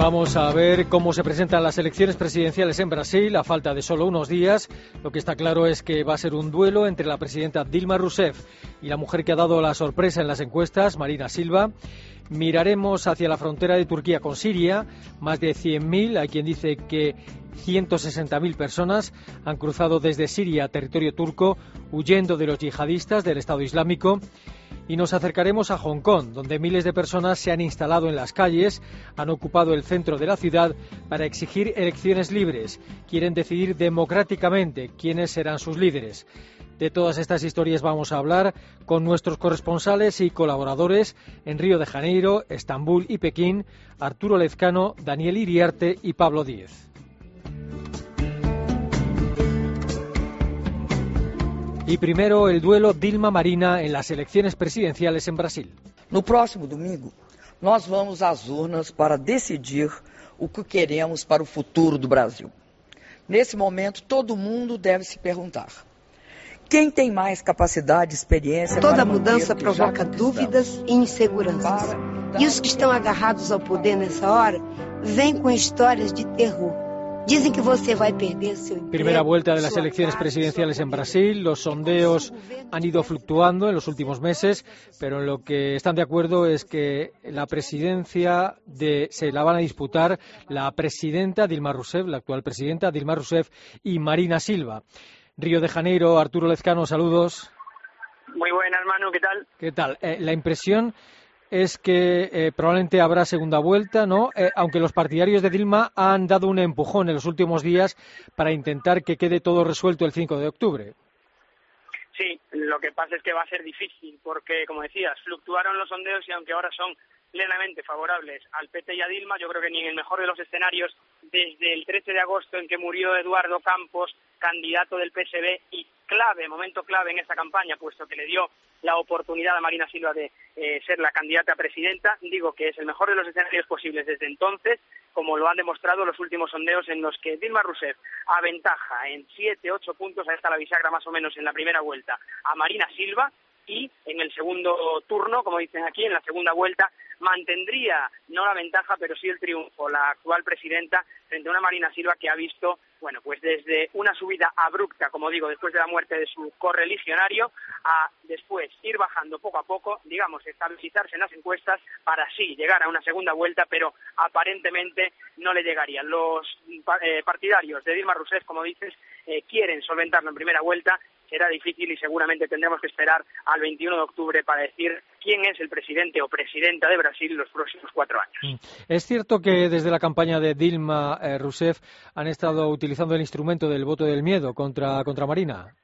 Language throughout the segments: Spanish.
Vamos a ver cómo se presentan las elecciones presidenciales en Brasil a falta de solo unos días. Lo que está claro es que va a ser un duelo entre la presidenta Dilma Rousseff y la mujer que ha dado la sorpresa en las encuestas, Marina Silva. Miraremos hacia la frontera de Turquía con Siria. Más de 100.000, hay quien dice que 160.000 personas han cruzado desde Siria a territorio turco huyendo de los yihadistas del Estado Islámico y nos acercaremos a Hong Kong, donde miles de personas se han instalado en las calles, han ocupado el centro de la ciudad para exigir elecciones libres. Quieren decidir democráticamente quiénes serán sus líderes. De todas estas historias vamos a hablar con nuestros corresponsales y colaboradores en Río de Janeiro, Estambul y Pekín, Arturo Lezcano, Daniel Iriarte y Pablo Díez. Y primero el duelo Dilma Marina en las elecciones presidenciales en Brasil. No próximo domingo, nós vamos às urnas para decidir o que queremos para o futuro do Brasil. Nesse momento, todo mundo deve se perguntar: quem tem mais capacidade, experiência Toda mudança provoca dúvidas e inseguranças. E os que estão agarrados ao poder nessa hora vêm com histórias de terror. Dicen que você vai perder seu emprego, Primera vuelta de las elecciones casa, presidenciales en. Brasil. Los sondeos han ido fluctuando en los últimos meses, pero en lo que están de acuerdo es que la presidencia de, se la van a disputar la presidenta Dilma Rousseff, la actual presidenta Dilma Rousseff y Marina Silva. Río de Janeiro, Arturo Lezcano, saludos. Muy buenas, Manu, ¿qué tal? ¿Qué tal? Eh, la impresión es que eh, probablemente habrá segunda vuelta, ¿no? Eh, aunque los partidarios de Dilma han dado un empujón en los últimos días para intentar que quede todo resuelto el 5 de octubre. Sí, lo que pasa es que va a ser difícil porque, como decías, fluctuaron los sondeos y aunque ahora son plenamente favorables al PT y a Dilma, yo creo que ni en el mejor de los escenarios, desde el 13 de agosto en que murió Eduardo Campos, candidato del PSB y clave, momento clave en esta campaña, puesto que le dio la oportunidad a Marina Silva de eh, ser la candidata a presidenta, digo que es el mejor de los escenarios posibles desde entonces, como lo han demostrado los últimos sondeos en los que Dilma Rousseff aventaja en siete, ocho puntos, ahí está la bisagra más o menos en la primera vuelta, a Marina Silva y en el segundo turno, como dicen aquí, en la segunda vuelta, mantendría no la ventaja, pero sí el triunfo, la actual presidenta frente a una Marina Silva que ha visto, bueno, pues desde una subida abrupta, como digo, después de la muerte de su correligionario, a después ir bajando poco a poco, digamos, estabilizarse en las encuestas para así llegar a una segunda vuelta, pero aparentemente no le llegarían. Los eh, partidarios de Dilma Rousseff, como dices, eh, quieren solventarlo en primera vuelta será difícil y seguramente tendremos que esperar al 21 de octubre para decir quién es el presidente o presidenta de Brasil los próximos cuatro años. Es cierto que desde la campaña de Dilma eh, Rousseff han estado utilizando el instrumento del voto del miedo contra, contra Marina.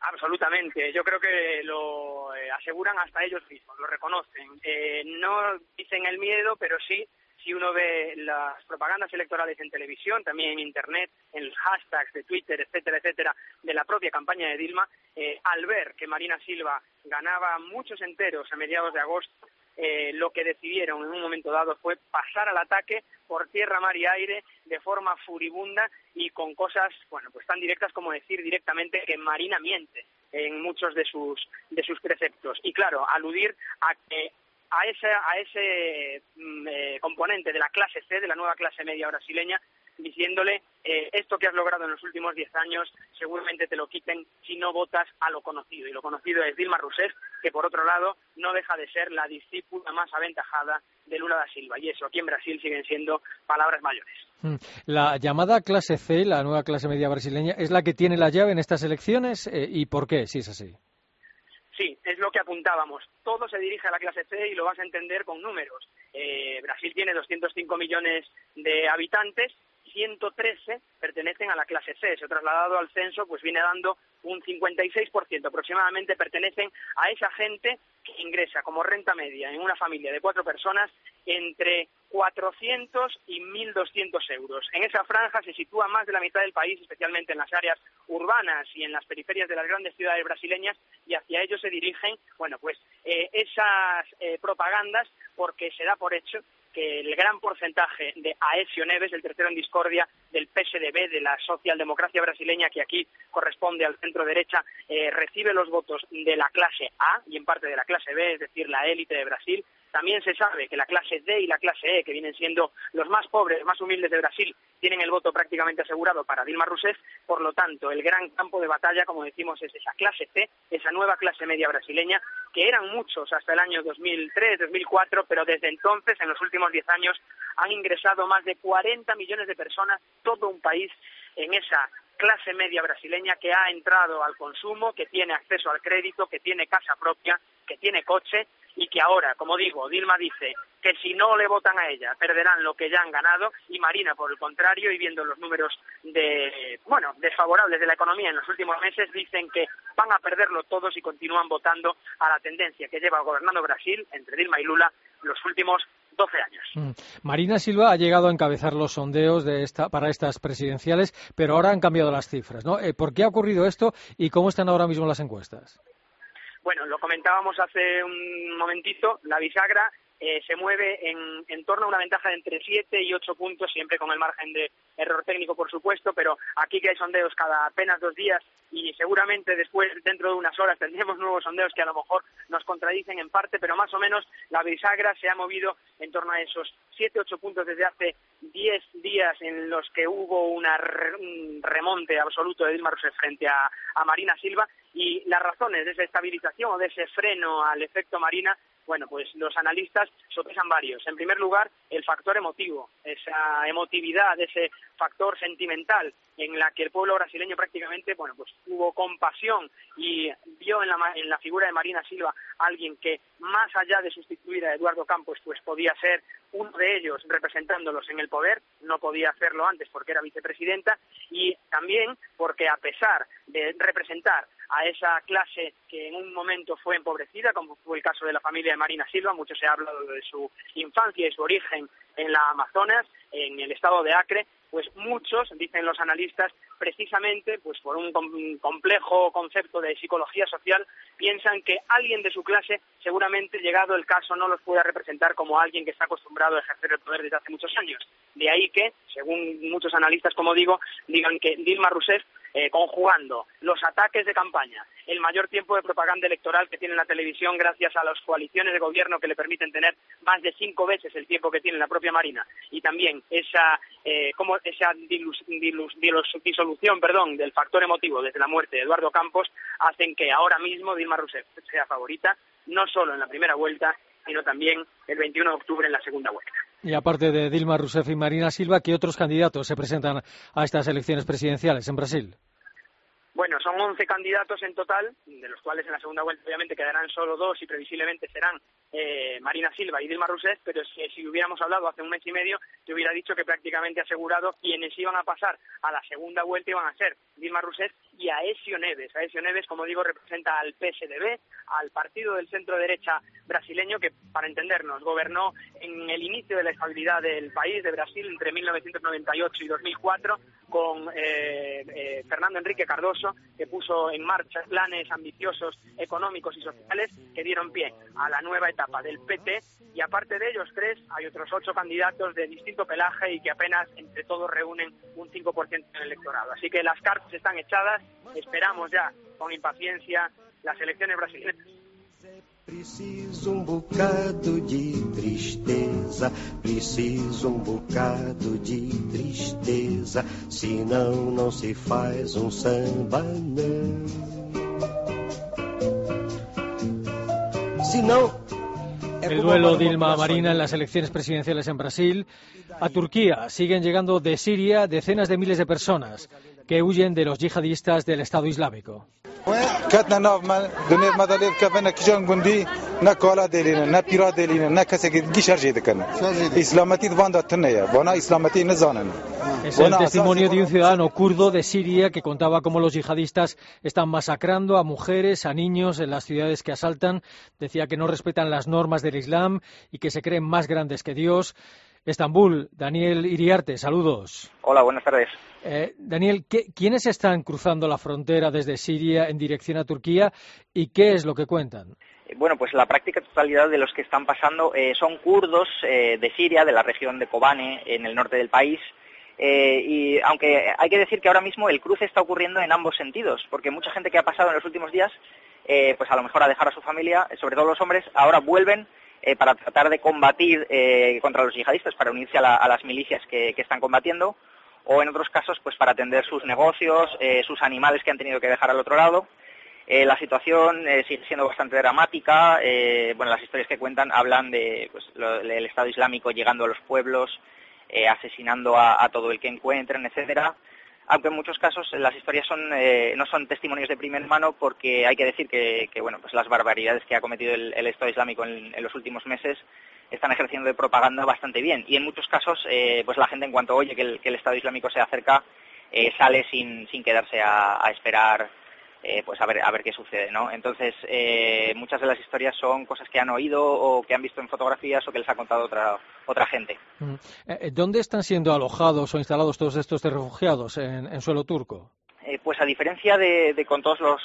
Absolutamente. Yo creo que lo eh, aseguran hasta ellos mismos, lo reconocen. Eh, no dicen el miedo, pero sí, si uno ve las propagandas electorales en televisión, también en Internet, en los hashtags de Twitter, etcétera, etcétera, de la propia campaña de Dilma, eh, al ver que Marina Silva ganaba muchos enteros a mediados de agosto, eh, lo que decidieron en un momento dado fue pasar al ataque por tierra, mar y aire de forma furibunda y con cosas, bueno, pues tan directas como decir directamente que Marina miente en muchos de sus de sus preceptos. Y claro, aludir a que a ese a ese mm, eh, componente de la clase C, de la nueva clase media brasileña, diciéndole eh, esto que has logrado en los últimos diez años seguramente te lo quiten si no votas a lo conocido. Y lo conocido es Dilma Rousseff, que por otro lado no deja de ser la discípula más aventajada de Lula da Silva. Y eso aquí en Brasil siguen siendo palabras mayores. Mm. La llamada clase C, la nueva clase media brasileña, es la que tiene la llave en estas elecciones eh, y por qué, si es así. Sí, es lo que apuntábamos. Todo se dirige a la clase C y lo vas a entender con números. Eh, Brasil tiene 205 millones de habitantes, 113 pertenecen a la clase C. Se ha trasladado al censo, pues viene dando un 56% aproximadamente pertenecen a esa gente que ingresa como renta media en una familia de cuatro personas entre 400 y 1.200 euros. En esa franja se sitúa más de la mitad del país, especialmente en las áreas urbanas y en las periferias de las grandes ciudades brasileñas, y hacia ellos se dirigen, bueno, pues eh, esas eh, propagandas, porque se da por hecho que el gran porcentaje de Aesio Neves, el tercero en discordia del PSDB, de la socialdemocracia brasileña, que aquí corresponde al centro derecha, eh, recibe los votos de la clase A y en parte de la clase B, es decir, la élite de Brasil, también se sabe que la clase D y la clase E, que vienen siendo los más pobres, más humildes de Brasil, tienen el voto prácticamente asegurado para Dilma Rousseff. Por lo tanto, el gran campo de batalla, como decimos, es esa clase C, esa nueva clase media brasileña, que eran muchos hasta el año 2003, 2004, pero desde entonces, en los últimos diez años, han ingresado más de 40 millones de personas, todo un país, en esa clase media brasileña que ha entrado al consumo, que tiene acceso al crédito, que tiene casa propia, que tiene coche y que ahora, como digo, Dilma dice que si no le votan a ella perderán lo que ya han ganado y Marina, por el contrario, y viendo los números de, bueno, desfavorables de la economía en los últimos meses, dicen que van a perderlo todos y continúan votando a la tendencia que lleva gobernando Brasil entre Dilma y Lula los últimos 12 años. Mm. Marina Silva ha llegado a encabezar los sondeos de esta, para estas presidenciales, pero ahora han cambiado las cifras. ¿no? Eh, ¿Por qué ha ocurrido esto y cómo están ahora mismo las encuestas? Bueno, lo comentábamos hace un momentito, la bisagra eh, se mueve en, en, torno a una ventaja de entre 7 y 8 puntos, siempre con el margen de error técnico, por supuesto, pero aquí que hay sondeos cada apenas dos días y seguramente después, dentro de unas horas, tendremos nuevos sondeos que a lo mejor nos contradicen en parte, pero más o menos la bisagra se ha movido en torno a esos 7, 8 puntos desde hace 10 días en los que hubo una, un remonte absoluto de Dilma Rousseff frente a, a Marina Silva y las razones de esa estabilización o de ese freno al efecto Marina bueno, pues los analistas sopesan varios. En primer lugar, el factor emotivo, esa emotividad, ese factor sentimental en la que el pueblo brasileño prácticamente, bueno, pues tuvo compasión y vio en la, en la figura de Marina Silva alguien que, más allá de sustituir a Eduardo Campos, pues podía ser uno de ellos representándolos en el poder, no podía hacerlo antes porque era vicepresidenta, y también porque a pesar de representar a esa clase que en un momento fue empobrecida, como fue el caso de la familia de Marina Silva, mucho se ha hablado de su infancia y su origen en la Amazonas, en el estado de Acre, pues muchos, dicen los analistas, precisamente pues por un complejo concepto de psicología social, piensan que alguien de su clase, seguramente llegado el caso, no los pueda representar como alguien que está acostumbrado a ejercer el poder desde hace muchos años. De ahí que, según muchos analistas, como digo, digan que Dilma Rousseff eh, conjugando los ataques de campaña, el mayor tiempo de propaganda electoral que tiene la televisión gracias a las coaliciones de gobierno que le permiten tener más de cinco veces el tiempo que tiene la propia Marina y también esa, eh, como esa disolución perdón, del factor emotivo desde la muerte de Eduardo Campos hacen que ahora mismo Dilma Rousseff sea favorita no solo en la primera vuelta, sino también el 21 de octubre en la segunda vuelta. Y aparte de Dilma Rousseff y Marina Silva, ¿qué otros candidatos se presentan a estas elecciones presidenciales en Brasil? Bueno, son 11 candidatos en total, de los cuales en la segunda vuelta obviamente quedarán solo dos y previsiblemente serán eh, Marina Silva y Dilma Rousseff, pero si, hubiéramos hablado hace un mes y medio, te hubiera dicho que prácticamente asegurado quienes iban a pasar a la segunda vuelta iban a ser Dilma Rousseff y Aesio Neves. Aesio Neves, como digo, representa al PSDB, al partido del centro derecha brasileño que, para entendernos, gobernó en el inicio de la estabilidad del país de Brasil entre 1998 y 2004 con eh, eh, Fernando Enrique Cardoso, que puso en marcha planes ambiciosos económicos y sociales que dieron pie a la nueva etapa del PT. Y aparte de ellos tres, hay otros ocho candidatos de distinto pelaje y que apenas entre todos reúnen un 5% en el electorado. Así que las cartas están echadas, esperamos ya con impaciencia las elecciones brasileñas Preciso um bocado de tristeza, preciso um bocado de tristeza, senão não se faz um samba não. Senão El duelo Dilma-Marina en las elecciones presidenciales en Brasil. A Turquía siguen llegando de Siria decenas de miles de personas que huyen de los yihadistas del Estado Islámico. Es el testimonio de un ciudadano kurdo de Siria que contaba cómo los yihadistas están masacrando a mujeres, a niños en las ciudades que asaltan. Decía que no respetan las normas del Islam y que se creen más grandes que Dios. Estambul. Daniel Iriarte, saludos. Hola, buenas tardes. Eh, Daniel, ¿quiénes están cruzando la frontera desde Siria en dirección a Turquía y qué es lo que cuentan? Eh, bueno, pues la práctica totalidad de los que están pasando eh, son kurdos de Siria, de la región de Kobane, en el norte del país. y aunque hay que decir que ahora mismo el cruce está ocurriendo en ambos sentidos, porque mucha gente que ha pasado en los últimos días, pues a lo mejor a dejar a su familia, sobre todo los hombres, ahora vuelven para tratar de combatir contra los yihadistas, para unirse a, las milicias que, están combatiendo, o en otros casos pues para atender sus negocios, eh, sus animales que han tenido que dejar al otro lado. Eh, la situación eh, sigue siendo bastante dramática. bueno, las historias que cuentan hablan de pues, el Estado Islámico llegando a los pueblos, asesinando a, todo el que encuentren, etcétera. Aunque en muchos casos las historias son, no son testimonios de primera mano porque hay que decir que, bueno, pues las barbaridades que ha cometido el, Estado Islámico en, los últimos meses están ejerciendo de propaganda bastante bien. Y en muchos casos, eh, pues la gente en cuanto oye que el, Estado Islámico se acerca, eh, sale sin, sin quedarse a, esperar eh, pues a ver, a ver qué sucede, ¿no? Entonces, muchas de las historias son cosas que han oído o que han visto en fotografías o que les ha contado otra, otra gente. Mm. ¿Dónde están siendo alojados o instalados todos estos refugiados? ¿En, suelo turco? pues a diferencia de, de con todos los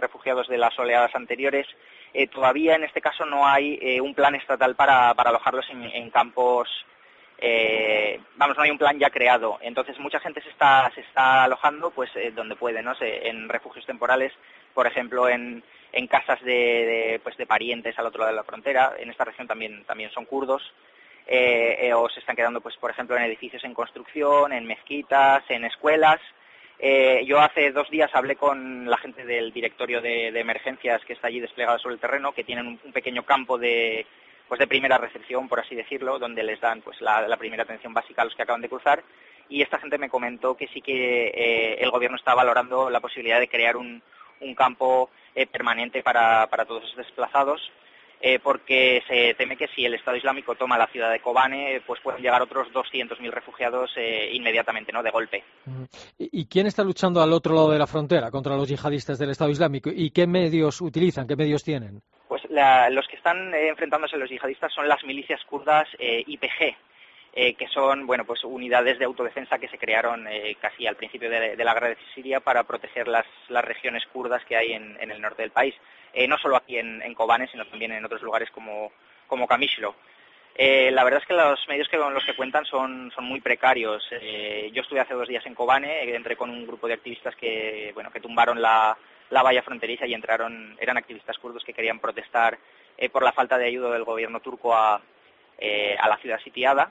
refugiados de las oleadas anteriores, eh, todavía en este caso no hay eh, un plan estatal para, alojarlos en, campos, eh, vamos, no hay un plan ya creado. Entonces mucha gente se está, se está alojando pues donde puede, ¿no? en refugios temporales, por ejemplo, en, casas de, pues, de parientes al otro lado de la frontera. En esta región también, también son kurdos. o se están quedando, pues, por ejemplo, en edificios en construcción, en mezquitas, en escuelas. Eh, yo hace dos días hablé con la gente del directorio de, emergencias que está allí desplegado sobre el terreno, que tienen un, pequeño campo de, pues de primera recepción, por así decirlo, donde les dan pues la, primera atención básica a los que acaban de cruzar. Y esta gente me comentó que sí que eh, el gobierno está valorando la posibilidad de crear un, campo eh, permanente para, para todos los desplazados eh, porque se teme que si el Estado Islámico toma la ciudad de Kobane, pues pueden llegar otros 200.000 refugiados inmediatamente, ¿no? De golpe. ¿Y quién está luchando al otro lado de la frontera contra los yihadistas del Estado Islámico? ¿Y qué medios utilizan? ¿Qué medios tienen? Los que están eh, enfrentándose los yihadistas son las milicias kurdas IPG, que son bueno pues unidades de autodefensa que se crearon casi al principio de, la guerra de Siria para proteger las, regiones kurdas que hay en, el norte del país. Eh, no solo aquí en, Kobane, sino también en otros lugares como, como Kamishlo. Eh, la verdad es que los medios que, con los que cuentan son, son muy precarios. Eh, yo estuve hace dos días en Kobane, entré con un grupo de activistas que, bueno, que tumbaron la, la valla fronteriza y entraron, eran activistas kurdos que querían protestar por la falta de ayuda del gobierno turco a, a la ciudad sitiada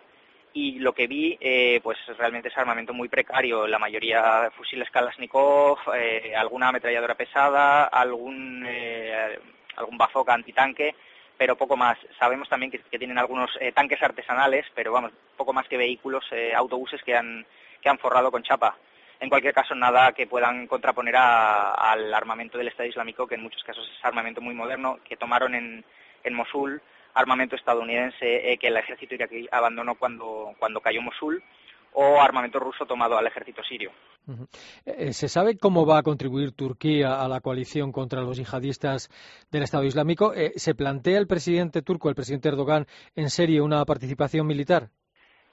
y lo que vi eh, pues realmente es armamento muy precario, la mayoría fusiles Kalashnikov, eh, alguna ametralladora pesada, algún eh, algún bazooka antitanque, pero poco más. Sabemos también que, tienen algunos eh, tanques artesanales, pero vamos, poco más que vehículos, autobuses que han que han forrado con chapa. En cualquier caso, nada que puedan contraponer al armamento del Estado Islámico, que en muchos casos es armamento muy moderno, que tomaron en, en Mosul armamento estadounidense eh, que el ejército iraquí abandonó cuando, cuando cayó Mosul o armamento ruso tomado al ejército sirio. Eh, ¿Se sabe cómo va a contribuir Turquía a la coalición contra los yihadistas del Estado Islámico? Eh, ¿Se plantea el presidente turco, el presidente Erdogan, en serio una participación militar?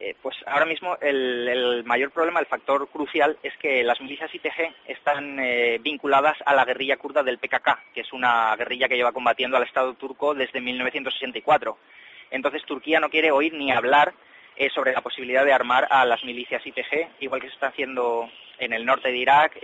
Eh, pues ahora mismo el, mayor problema, el factor crucial, es que las milicias ITG están eh, vinculadas a la guerrilla kurda del PKK, que es una guerrilla que lleva combatiendo al Estado turco desde 1964. Entonces Turquía no quiere oír ni hablar eh, sobre la posibilidad de armar a las milicias ITG, igual que se está haciendo en el norte de Irak.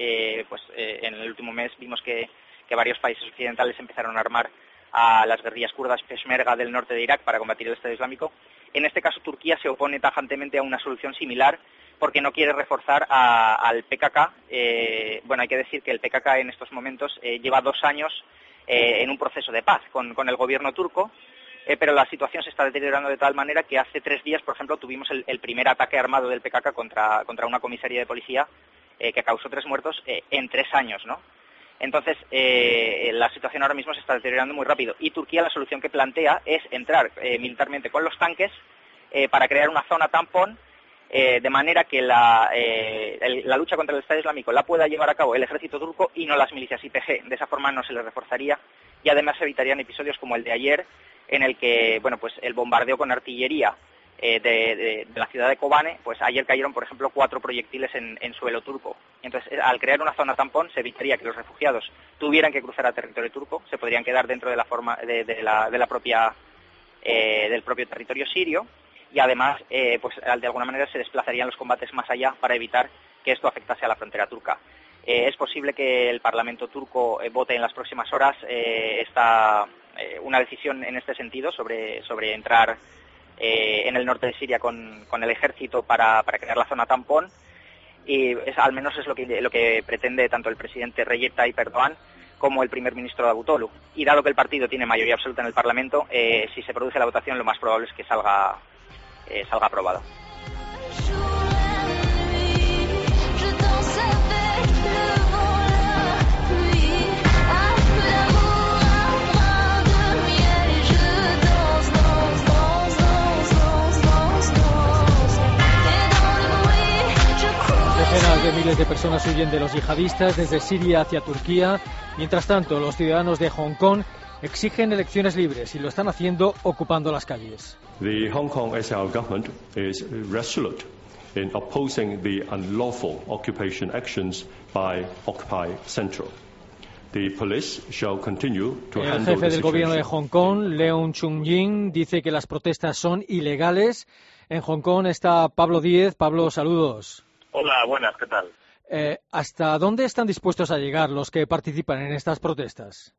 pues en el último mes vimos que, que varios países occidentales empezaron a armar a las guerrillas kurdas Peshmerga del norte de Irak para combatir el Estado Islámico en este caso, Turquía se opone tajantemente a una solución similar porque no quiere reforzar al PKK. Eh, bueno, hay que decir que el PKK en estos momentos eh, lleva dos años eh, en un proceso de paz con, el gobierno turco, pero la situación se está deteriorando de tal manera que hace tres días, por ejemplo, tuvimos el, primer ataque armado del PKK contra, contra una comisaría de policía que causó tres muertos en tres años, ¿no? Entonces, eh, la situación ahora mismo se está deteriorando muy rápido y Turquía la solución que plantea es entrar eh, militarmente con los tanques eh, para crear una zona tampón de manera que la, la, lucha contra el Estado Islámico la pueda llevar a cabo el ejército turco y no las milicias IPG. De esa forma no se les reforzaría y además evitarían episodios como el de ayer en el que, bueno, pues el bombardeo con artillería eh, de, la ciudad de Kobane, pues ayer cayeron, por ejemplo, cuatro proyectiles en, suelo turco. Entonces, eh, al crear una zona tampón, se evitaría que los refugiados tuvieran que cruzar a territorio turco, se podrían quedar dentro de la forma de, de la propia eh, del propio territorio sirio y además, pues de alguna manera se desplazarían los combates más allá para evitar que esto afectase a la frontera turca. es posible que el Parlamento turco vote en las próximas horas esta, una decisión en este sentido sobre, sobre entrar eh, en el norte de Siria con, el ejército para, crear la zona tampón y al menos es lo que, lo que pretende tanto el presidente Recep Tayyip Erdogan como el primer ministro Davutoglu. Y dado que el partido tiene mayoría absoluta en el Parlamento, eh, si se produce la votación lo más probable es que salga, eh, salga aprobado. Personas huyen de los yihadistas desde Siria hacia Turquía. Mientras tanto, los ciudadanos de Hong Kong exigen elecciones libres y lo están haciendo ocupando las calles. The Hong Kong government is resolute in opposing the unlawful occupation actions by Occupy Central. The police shall continue to El jefe del gobierno de Hong Kong, Leung Chung-ying, dice que las protestas son ilegales. En Hong Kong está Pablo Díez. Pablo, saludos. Hola, buenas, ¿qué tal? Eh, ¿Hasta dónde están dispuestos a llegar los que participan en estas protestas?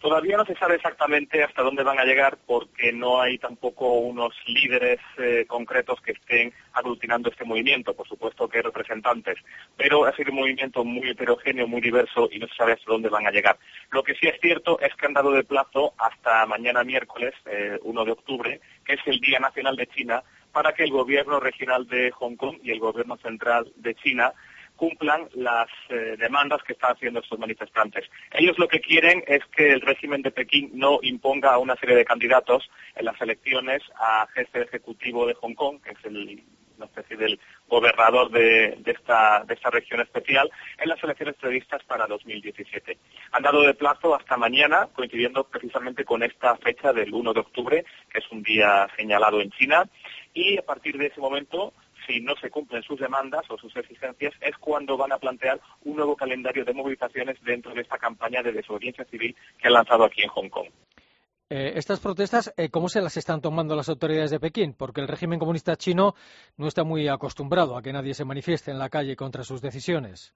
Todavía no se sabe exactamente hasta dónde van a llegar porque no hay tampoco unos líderes eh, concretos que estén aglutinando este movimiento. Por supuesto que representantes, pero ha sido un movimiento muy heterogéneo, muy diverso y no se sabe hasta dónde van a llegar. Lo que sí es cierto es que han dado de plazo hasta mañana miércoles, 1 eh, de octubre, que es el Día Nacional de China, para que el gobierno regional de Hong Kong y el gobierno central de China cumplan las eh, demandas que están haciendo estos manifestantes. Ellos lo que quieren es que el régimen de Pekín no imponga a una serie de candidatos en las elecciones a jefe ejecutivo de Hong Kong, que es el, una especie del gobernador de, esta, de esta región especial, en las elecciones previstas para 2017. Han dado de plazo hasta mañana, coincidiendo precisamente con esta fecha del 1 de octubre, que es un día señalado en China, y a partir de ese momento si no se cumplen sus demandas o sus exigencias, es cuando van a plantear un nuevo calendario de movilizaciones dentro de esta campaña de desobediencia civil que han lanzado aquí en Hong Kong. Eh, estas protestas, eh, ¿cómo se las están tomando las autoridades de Pekín? Porque el régimen comunista chino no está muy acostumbrado a que nadie se manifieste en la calle contra sus decisiones.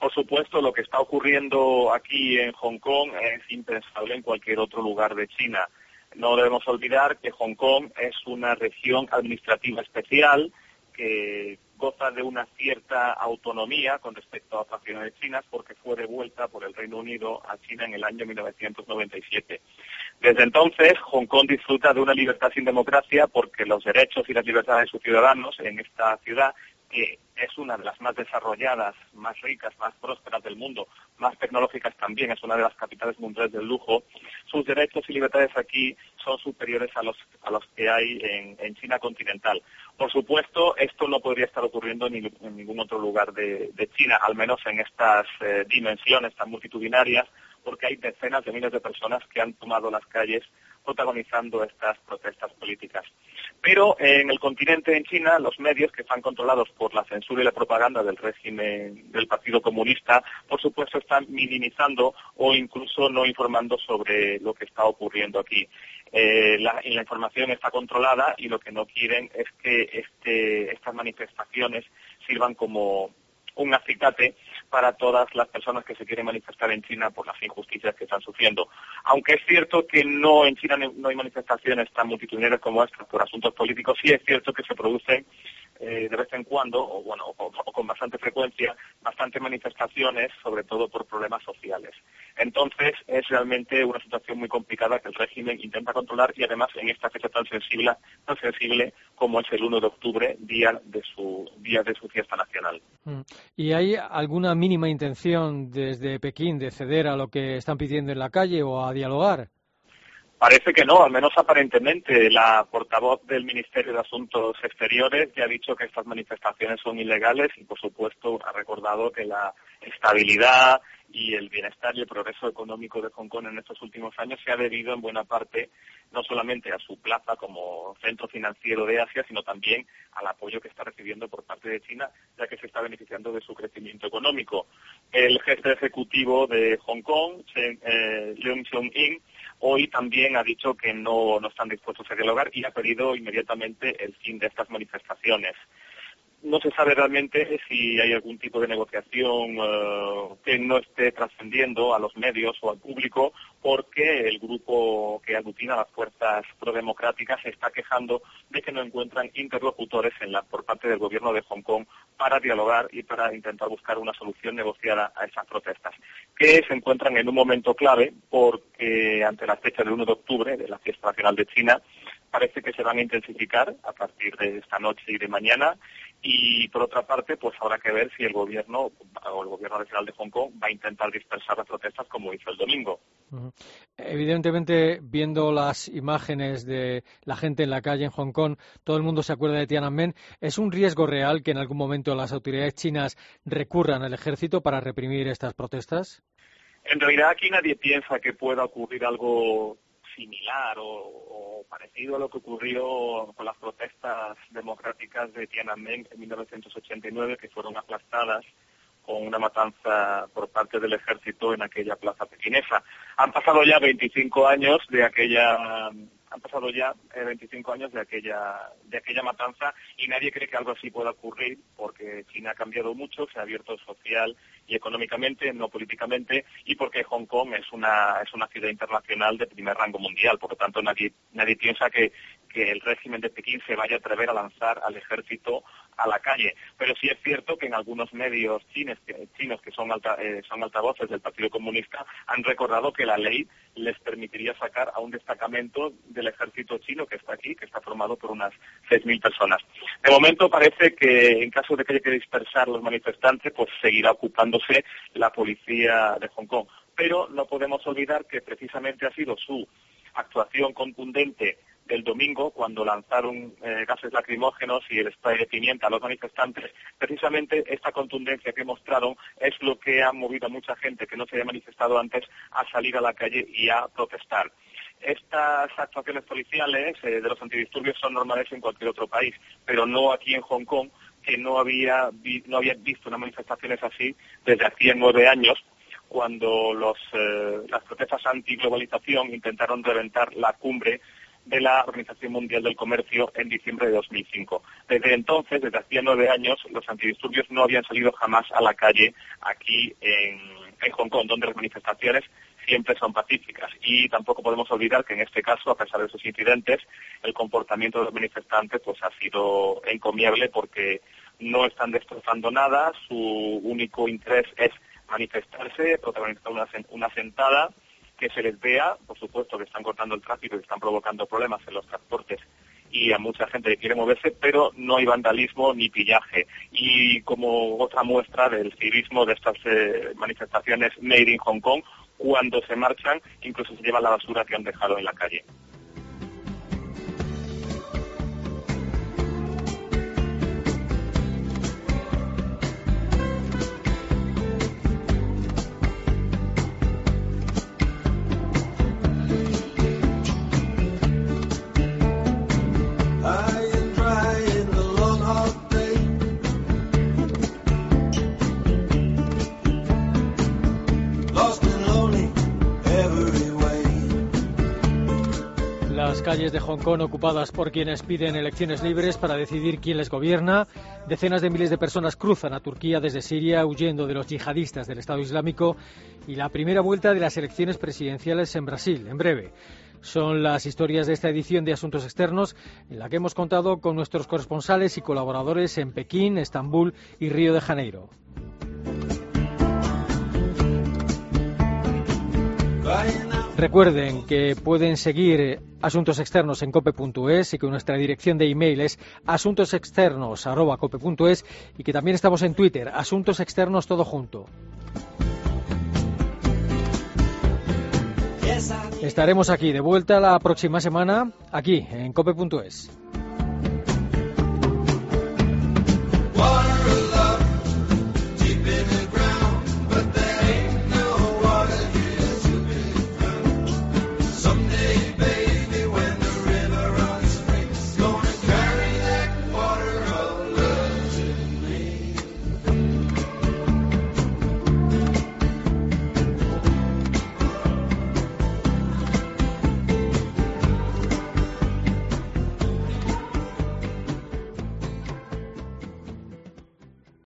Por supuesto, lo que está ocurriendo aquí en Hong Kong es impensable en cualquier otro lugar de China. No debemos olvidar que Hong Kong es una región administrativa especial que goza de una cierta autonomía con respecto a ciudades chinas porque fue devuelta por el Reino Unido a China en el año 1997. Desde entonces, Hong Kong disfruta de una libertad sin democracia porque los derechos y las libertades de sus ciudadanos en esta ciudad que es una de las más desarrolladas, más ricas, más prósperas del mundo, más tecnológicas también, es una de las capitales mundiales del lujo, sus derechos y libertades aquí son superiores a los, a los que hay en, China continental. Por supuesto, esto no podría estar ocurriendo en, ningún otro lugar de, China, al menos en estas eh, dimensiones tan multitudinarias, porque hay decenas de miles de personas que han tomado las calles protagonizando estas protestas políticas. Pero en el continente, en China, los medios que están controlados por la censura y la propaganda del régimen del Partido Comunista, por supuesto, están minimizando o incluso no informando sobre lo que está ocurriendo aquí. Eh, la, la, información está controlada y lo que no quieren es que este, estas manifestaciones sirvan como un acicate para todas las personas que se quieren manifestar en China por las injusticias que están sufriendo. Aunque es cierto que no en China no hay manifestaciones tan multitudinarias como estas por asuntos políticos, sí es cierto que se producen eh, de vez en cuando, o bueno, o, con bastante frecuencia, bastantes manifestaciones, sobre todo por problemas sociales. Entonces, es realmente una situación muy complicada que el régimen intenta controlar y además en esta fecha tan sensible, tan sensible como es el 1 de octubre, día de su, día de su fiesta nacional. Mm. ¿Y hay alguna mínima intención desde Pekín de ceder a lo que están pidiendo en la calle o a dialogar? Parece que no, al menos aparentemente. La portavoz del Ministerio de Asuntos Exteriores ya ha dicho que estas manifestaciones son ilegales y, por supuesto, ha recordado que la estabilidad y el bienestar y el progreso económico de Hong Kong en estos últimos años se ha debido en buena parte no solamente a su plaza como centro financiero de Asia, sino también al apoyo que está recibiendo por parte de China, ya que se está beneficiando de su crecimiento económico. El jefe ejecutivo de Hong Kong, Chen, eh, Leung in hoy también ha dicho que no, no están dispuestos a dialogar y ha pedido inmediatamente el fin de estas manifestaciones. No se sabe realmente si hay algún tipo de negociación eh, que no esté trascendiendo a los medios o al público, porque el grupo que aglutina las fuerzas prodemocráticas se está quejando de que no encuentran interlocutores en la, por parte del gobierno de Hong Kong para dialogar y para intentar buscar una solución negociada a esas protestas, se encuentran en un momento clave porque ante la fecha del 1 de octubre de la fiesta nacional de China parece que se van a intensificar a partir de esta noche y de mañana y por otra parte, pues habrá que ver si el gobierno o el gobierno nacional de Hong Kong va a intentar dispersar las protestas como hizo el domingo. Evidentemente, viendo las imágenes de la gente en la calle en Hong Kong, todo el mundo se acuerda de Tiananmen. ¿Es un riesgo real que en algún momento las autoridades chinas recurran al ejército para reprimir estas protestas? En realidad aquí nadie piensa que pueda ocurrir algo similar o, parecido a lo que ocurrió con las protestas democráticas de Tiananmen en 1989, que fueron aplastadas con una matanza por parte del ejército en aquella plaza pequinesa. Han pasado ya 25 años de aquella han pasado ya 25 eh, años de aquella, de aquella matanza y nadie cree que algo así pueda ocurrir porque China ha cambiado mucho, se ha abierto social y económicamente, no políticamente, y porque Hong Kong es una, es una ciudad internacional de primer rango mundial. Por lo tanto, nadie, nadie piensa que, que el régimen de Pekín se vaya a atrever a lanzar al ejército a la calle. Pero sí es cierto que en algunos medios chinos que, chinos que son, eh, son altavoces del Partido Comunista han recordado que la ley les permitiría sacar a un destacamento del ejército chino que está aquí, que está formado por unas 6.000 personas. De momento parece que en caso de que haya que dispersar los manifestantes, pues seguirá ocupándose la policía de Hong Kong. Pero no podemos olvidar que precisamente ha sido su actuación contundente del domingo, cuando lanzaron eh, gases lacrimógenos y el spray de pimienta a los manifestantes, precisamente esta contundencia que mostraron es lo que ha movido a mucha gente que no se había manifestado antes a salir a la calle y a protestar. Estas actuaciones policiales eh, de los antidisturbios son normales en cualquier otro país, pero no aquí en Hong Kong, que no había, no había visto unas manifestaciones así desde hacía nueve años, cuando los, eh, las protestas anti-globalización intentaron reventar la cumbre de la Organización Mundial del Comercio en diciembre de 2005. Desde entonces, desde hacía nueve años, los antidisturbios no habían salido jamás a la calle aquí en, Hong Kong, donde las manifestaciones siempre son pacíficas. Y tampoco podemos olvidar que en este caso, a pesar de esos incidentes, el comportamiento de los manifestantes pues ha sido encomiable porque no están destrozando nada, su único interés es manifestarse, protagonizar una, una sentada que se les vea, por supuesto que están cortando el tráfico y están provocando problemas en los transportes y a mucha gente que quiere moverse, pero no hay vandalismo ni pillaje. Y como otra muestra del civismo de estas eh, manifestaciones Made in Hong Kong, cuando se marchan, incluso se llevan la basura que han dejado en la calle. Calles de Hong Kong ocupadas por quienes piden elecciones libres para decidir quién les gobierna. Decenas de miles de personas cruzan a Turquía desde Siria huyendo de los yihadistas del Estado Islámico y la primera vuelta de las elecciones presidenciales en Brasil, en breve. Son las historias de esta edición de Asuntos Externos en la que hemos contado con nuestros corresponsales y colaboradores en Pekín, Estambul y Río de Janeiro. Recuerden que pueden seguir Asuntos Externos en cope.es y que nuestra dirección de email es asuntosexternos.cope.es y que también estamos en Twitter, Asuntos Externos todo junto. Estaremos aquí de vuelta la próxima semana, aquí en cope.es.